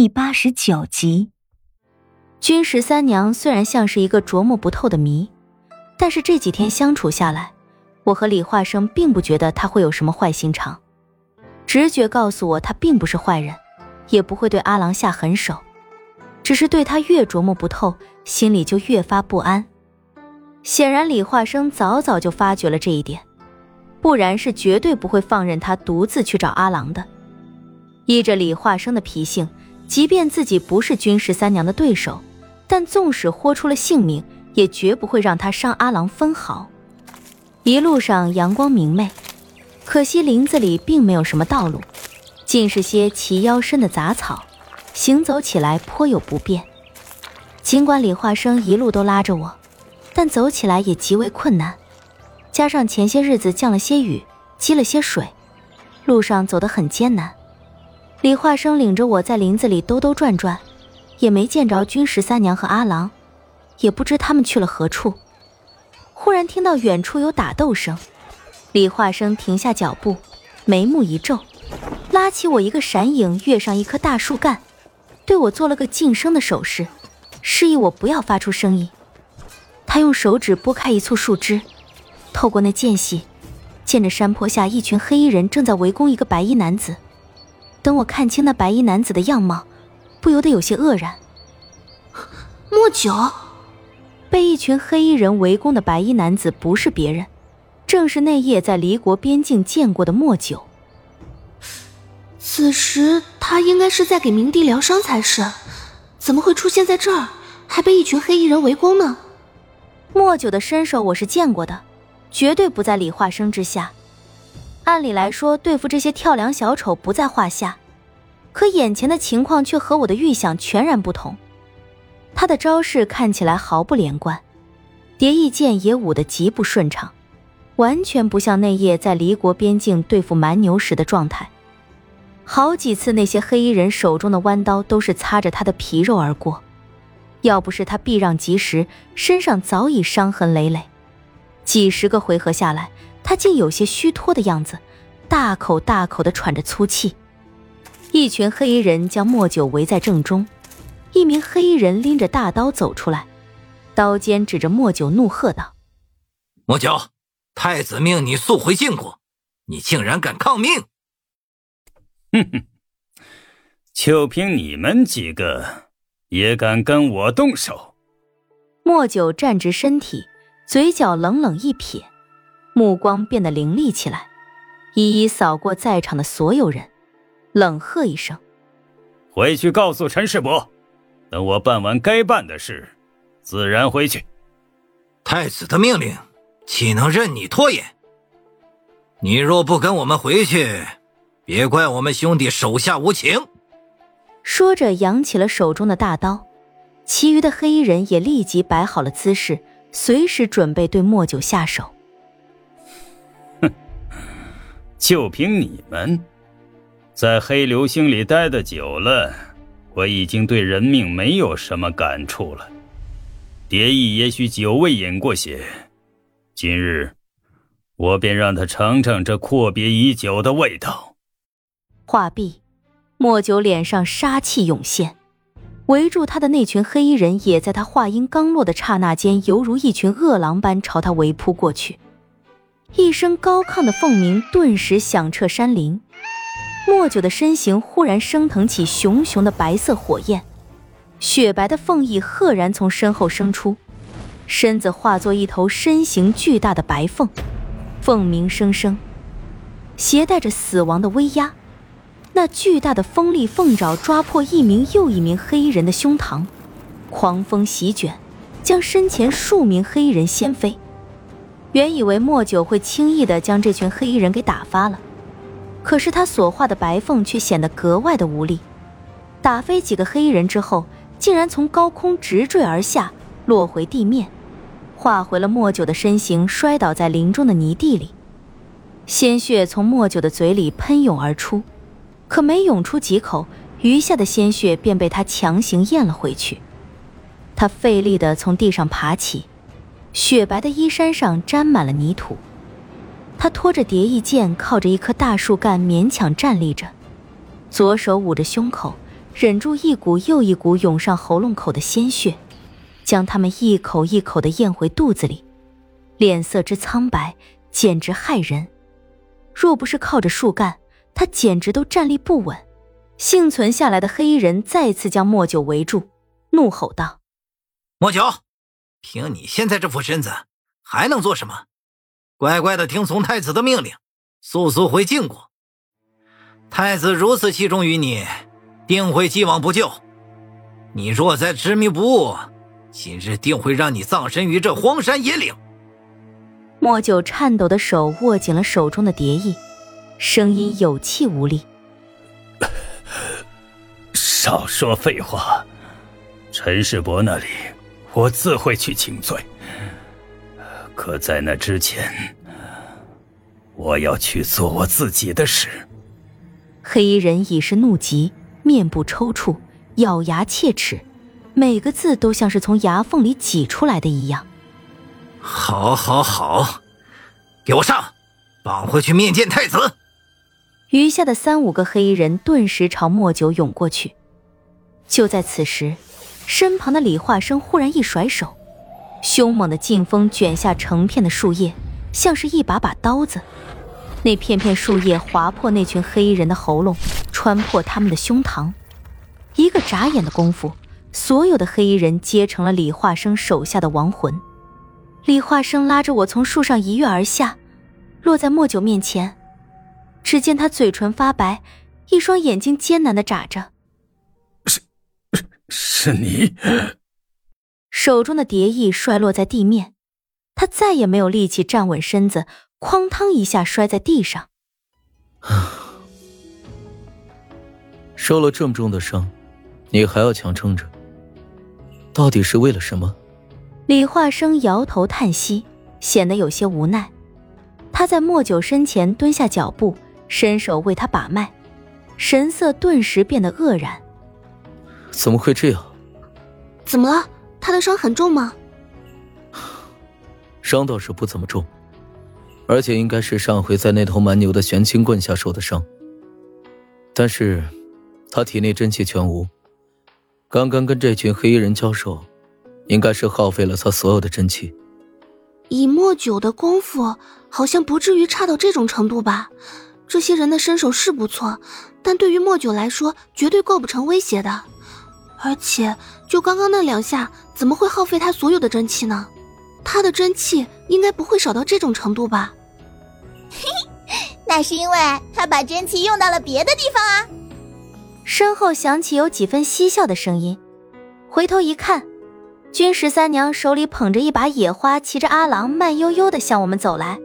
第八十九集，君十三娘虽然像是一个琢磨不透的谜，但是这几天相处下来，我和李化生并不觉得他会有什么坏心肠。直觉告诉我，他并不是坏人，也不会对阿郎下狠手，只是对他越琢磨不透，心里就越发不安。显然，李化生早早就发觉了这一点，不然是绝对不会放任他独自去找阿郎的。依着李化生的脾性。即便自己不是君十三娘的对手，但纵使豁出了性命，也绝不会让他伤阿郎分毫。一路上阳光明媚，可惜林子里并没有什么道路，尽是些齐腰深的杂草，行走起来颇有不便。尽管李化生一路都拉着我，但走起来也极为困难。加上前些日子降了些雨，积了些水，路上走得很艰难。李化生领着我在林子里兜兜转转，也没见着君十三娘和阿郎，也不知他们去了何处。忽然听到远处有打斗声，李化生停下脚步，眉目一皱，拉起我一个闪影，跃上一棵大树干，对我做了个噤声的手势，示意我不要发出声音。他用手指拨开一簇树枝，透过那间隙，见着山坡下一群黑衣人正在围攻一个白衣男子。等我看清那白衣男子的样貌，不由得有些愕然。莫九，被一群黑衣人围攻的白衣男子不是别人，正是那夜在离国边境见过的莫九。此时他应该是在给明帝疗伤才是，怎么会出现在这儿，还被一群黑衣人围攻呢？莫九的身手我是见过的，绝对不在李化生之下。按理来说，对付这些跳梁小丑不在话下，可眼前的情况却和我的预想全然不同。他的招式看起来毫不连贯，蝶翼剑也舞得极不顺畅，完全不像那夜在离国边境对付蛮牛时的状态。好几次，那些黑衣人手中的弯刀都是擦着他的皮肉而过，要不是他避让及时，身上早已伤痕累累。几十个回合下来。他竟有些虚脱的样子，大口大口的喘着粗气。一群黑衣人将莫九围在正中，一名黑衣人拎着大刀走出来，刀尖指着莫九，怒喝道：“莫九，太子命你速回晋国，你竟然敢抗命！”哼哼，就凭你们几个，也敢跟我动手？莫九站直身体，嘴角冷冷一撇。目光变得凌厉起来，一一扫过在场的所有人，冷喝一声：“回去告诉陈世伯，等我办完该办的事，自然回去。”太子的命令，岂能任你拖延？你若不跟我们回去，别怪我们兄弟手下无情。说着，扬起了手中的大刀，其余的黑衣人也立即摆好了姿势，随时准备对莫九下手。就凭你们，在黑流星里待的久了，我已经对人命没有什么感触了。蝶翼也许久未饮过血，今日我便让他尝尝这阔别已久的味道。话毕，莫九脸上杀气涌现，围住他的那群黑衣人也在他话音刚落的刹那间，犹如一群饿狼般朝他围扑过去。一声高亢的凤鸣顿时响彻山林，莫九的身形忽然升腾起熊熊的白色火焰，雪白的凤翼赫然从身后生出，身子化作一头身形巨大的白凤，凤鸣声声，携带着死亡的威压。那巨大的锋利凤爪抓破一名又一名黑衣人的胸膛，狂风席卷，将身前数名黑衣人掀飞。原以为莫九会轻易的将这群黑衣人给打发了，可是他所化的白凤却显得格外的无力。打飞几个黑衣人之后，竟然从高空直坠而下，落回地面，化回了莫九的身形，摔倒在林中的泥地里。鲜血从莫九的嘴里喷涌而出，可没涌出几口，余下的鲜血便被他强行咽了回去。他费力的从地上爬起。雪白的衣衫上沾满了泥土，他拖着蝶翼剑，靠着一棵大树干勉强站立着，左手捂着胸口，忍住一股又一股涌上喉咙口的鲜血，将他们一口一口的咽回肚子里，脸色之苍白，简直骇人。若不是靠着树干，他简直都站立不稳。幸存下来的黑衣人再次将莫九围住，怒吼道：“莫九，凭你现在这副身子，还能做什么？乖乖的听从太子的命令，速速回晋国。太子如此器重于你，定会既往不咎。你若再执迷不悟，今日定会让你葬身于这荒山野岭。”莫九颤抖的手握紧了手中的蝶翼，声音有气无力。少说废话，陈世伯那里，我自会去请罪。可在那之前，我要去做我自己的事。黑衣人已是怒极，面部抽搐，咬牙切齿，每个字都像是从牙缝里挤出来的一样。好，好，好，给我上，绑回去面见太子。余下的三五个黑衣人顿时朝莫九涌过去。就在此时，身旁的李化生忽然一甩手，凶猛的劲风卷下成片的树叶，像是一把把刀子。那片片树叶划破那群黑衣人的喉咙，穿破他们的胸膛。一个眨眼的功夫，所有的黑衣人皆成了李化生手下的亡魂。李化生拉着我从树上一跃而下，落在莫九面前。只见他嘴唇发白，一双眼睛艰难的眨着。是，你。手中的蝶翼摔落在地面，他再也没有力气站稳身子，哐当一下摔在地上。受了这么重的伤，你还要强撑着，到底是为了什么？李化生摇头叹息，显得有些无奈。他在莫九身前蹲下脚步，伸手为他把脉，神色顿时变得愕然。怎么会这样？怎么了？他的伤很重吗？伤倒是不怎么重，而且应该是上回在那头蛮牛的玄清棍下受的伤。但是，他体内真气全无，刚刚跟这群黑衣人交手。应该是耗费了他所有的真气。以莫九的功夫，好像不至于差到这种程度吧？这些人的身手是不错，但对于莫九来说，绝对构不成威胁的。而且，就刚刚那两下，怎么会耗费他所有的真气呢？他的真气应该不会少到这种程度吧？嘿，那是因为他把真气用到了别的地方啊！身后响起有几分嬉笑的声音，回头一看。君十三娘手里捧着一把野花，骑着阿郎，慢悠悠的向我们走来。